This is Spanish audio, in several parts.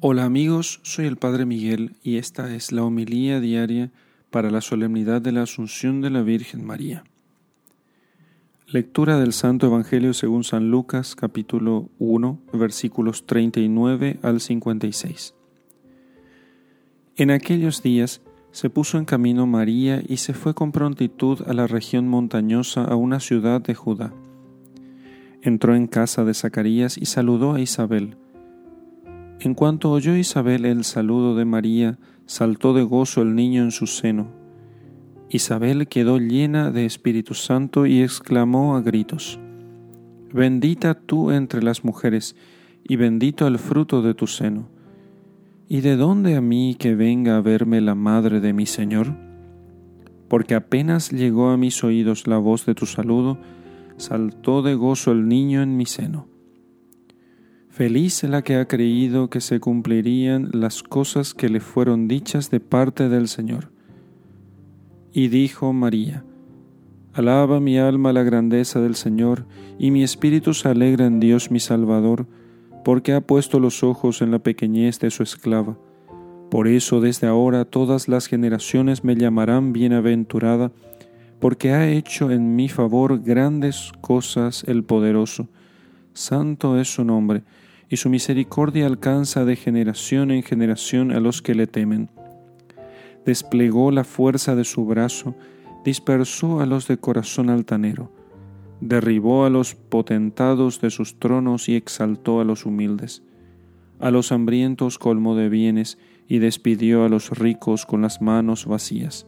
Hola amigos, soy el Padre Miguel y esta es la homilía diaria para la solemnidad de la Asunción de la Virgen María. Lectura del Santo Evangelio según San Lucas capítulo 1 versículos 39 al 56. En aquellos días se puso en camino María y se fue con prontitud a la región montañosa a una ciudad de Judá. Entró en casa de Zacarías y saludó a Isabel en cuanto oyó Isabel el saludo de María, saltó de gozo el niño en su seno. Isabel quedó llena de Espíritu Santo y exclamó a gritos, Bendita tú entre las mujeres, y bendito el fruto de tu seno. ¿Y de dónde a mí que venga a verme la madre de mi Señor? Porque apenas llegó a mis oídos la voz de tu saludo, saltó de gozo el niño en mi seno. Feliz la que ha creído que se cumplirían las cosas que le fueron dichas de parte del Señor. Y dijo María, Alaba mi alma la grandeza del Señor, y mi espíritu se alegra en Dios mi Salvador, porque ha puesto los ojos en la pequeñez de su esclava. Por eso desde ahora todas las generaciones me llamarán bienaventurada, porque ha hecho en mi favor grandes cosas el poderoso. Santo es su nombre y su misericordia alcanza de generación en generación a los que le temen. Desplegó la fuerza de su brazo, dispersó a los de corazón altanero, derribó a los potentados de sus tronos y exaltó a los humildes. A los hambrientos colmó de bienes y despidió a los ricos con las manos vacías.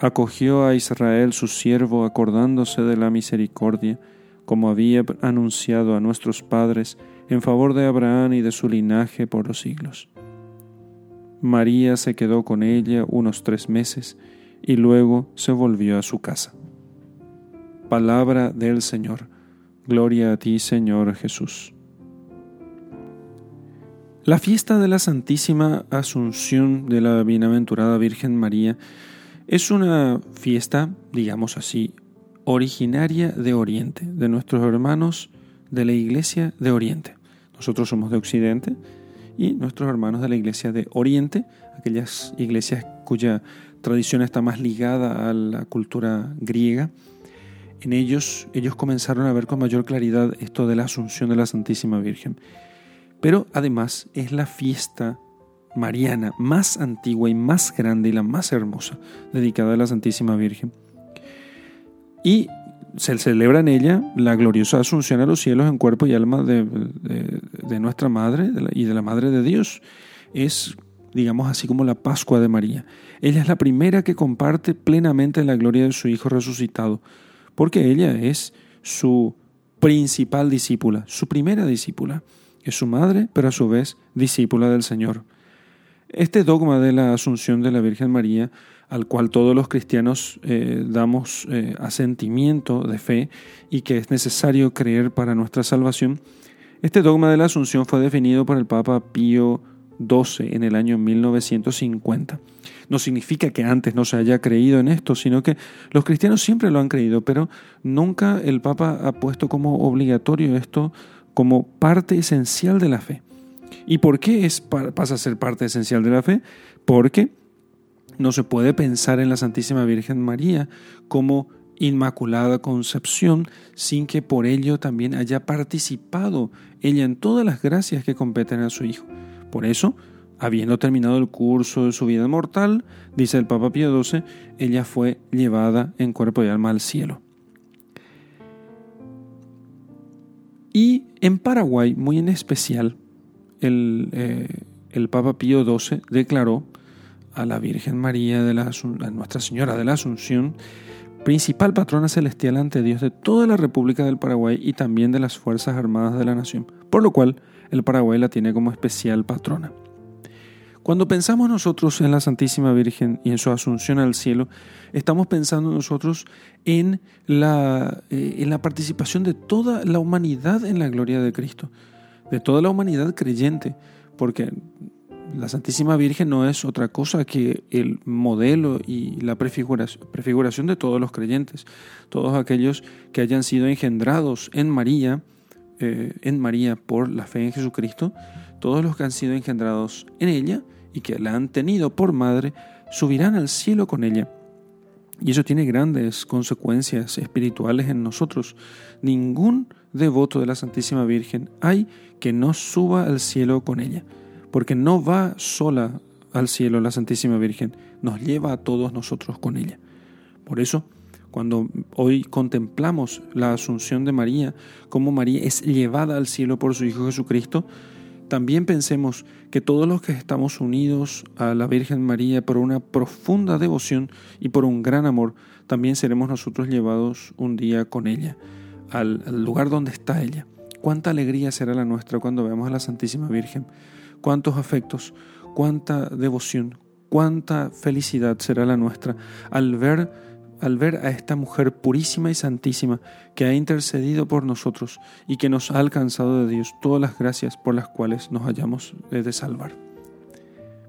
Acogió a Israel su siervo acordándose de la misericordia, como había anunciado a nuestros padres, en favor de Abraham y de su linaje por los siglos. María se quedó con ella unos tres meses y luego se volvió a su casa. Palabra del Señor. Gloria a ti, Señor Jesús. La fiesta de la Santísima Asunción de la Bienaventurada Virgen María es una fiesta, digamos así, originaria de Oriente, de nuestros hermanos de la Iglesia de Oriente. Nosotros somos de Occidente y nuestros hermanos de la Iglesia de Oriente, aquellas iglesias cuya tradición está más ligada a la cultura griega. En ellos, ellos comenzaron a ver con mayor claridad esto de la Asunción de la Santísima Virgen. Pero además es la fiesta mariana más antigua y más grande y la más hermosa dedicada a la Santísima Virgen. Y se celebra en ella la gloriosa asunción a los cielos en cuerpo y alma de, nuestra Madre y de la Madre de Dios. Es, digamos así, como la Pascua de María. Ella es la primera que comparte plenamente la gloria de su Hijo resucitado, porque ella es su principal discípula, su primera discípula. Es su madre, pero a su vez discípula del Señor. Este dogma de la asunción de la Virgen María al cual todos los cristianos eh, damos eh, asentimiento de fe y que es necesario creer para nuestra salvación, este dogma de la Asunción fue definido por el Papa Pío XII en el año 1950. No significa que antes no se haya creído en esto, sino que los cristianos siempre lo han creído, pero nunca el Papa ha puesto como obligatorio esto como parte esencial de la fe. ¿Y por qué es, pasa a ser parte esencial de la fe? Porque no se puede pensar en la Santísima Virgen María como Inmaculada Concepción sin que por ello también haya participado ella en todas las gracias que competen a su Hijo. Por eso, habiendo terminado el curso de su vida mortal, dice el Papa Pío XII, ella fue llevada en cuerpo y alma al cielo. Y en Paraguay, muy en especial, el, eh, el Papa Pío XII declaró a la Virgen María, de la, a Nuestra Señora de la Asunción, principal patrona celestial ante Dios de toda la República del Paraguay y también de las Fuerzas Armadas de la Nación, por lo cual el Paraguay la tiene como especial patrona. Cuando pensamos nosotros en la Santísima Virgen y en su asunción al cielo, estamos pensando nosotros en la, eh, en la participación de toda la humanidad en la gloria de Cristo, de toda la humanidad creyente, porque la Santísima Virgen no es otra cosa que el modelo y la prefiguración, de todos los creyentes, todos aquellos que hayan sido engendrados en María, eh, en María por la fe en Jesucristo, todos los que han sido engendrados en ella y que la han tenido por madre, subirán al cielo con ella. Y eso tiene grandes consecuencias espirituales en nosotros. Ningún devoto de la Santísima Virgen hay que no suba al cielo con ella, porque no va sola al cielo la Santísima Virgen, nos lleva a todos nosotros con ella. Por eso, cuando hoy contemplamos la asunción de María, como María es llevada al cielo por su Hijo Jesucristo, también pensemos que todos los que estamos unidos a la Virgen María por una profunda devoción y por un gran amor, también seremos nosotros llevados un día con ella, al, lugar donde está ella. Cuánta alegría será la nuestra cuando veamos a la Santísima Virgen, cuántos afectos, cuánta devoción, cuánta felicidad será la nuestra al ver al ver a esta mujer purísima y santísima que ha intercedido por nosotros y que nos ha alcanzado de Dios todas las gracias por las cuales nos hayamos de salvar.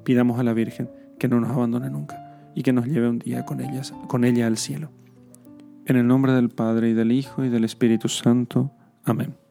Pidamos a la Virgen que no nos abandone nunca y que nos lleve un día con, ellas, con ella al cielo. En el nombre del Padre y del Hijo y del Espíritu Santo. Amén.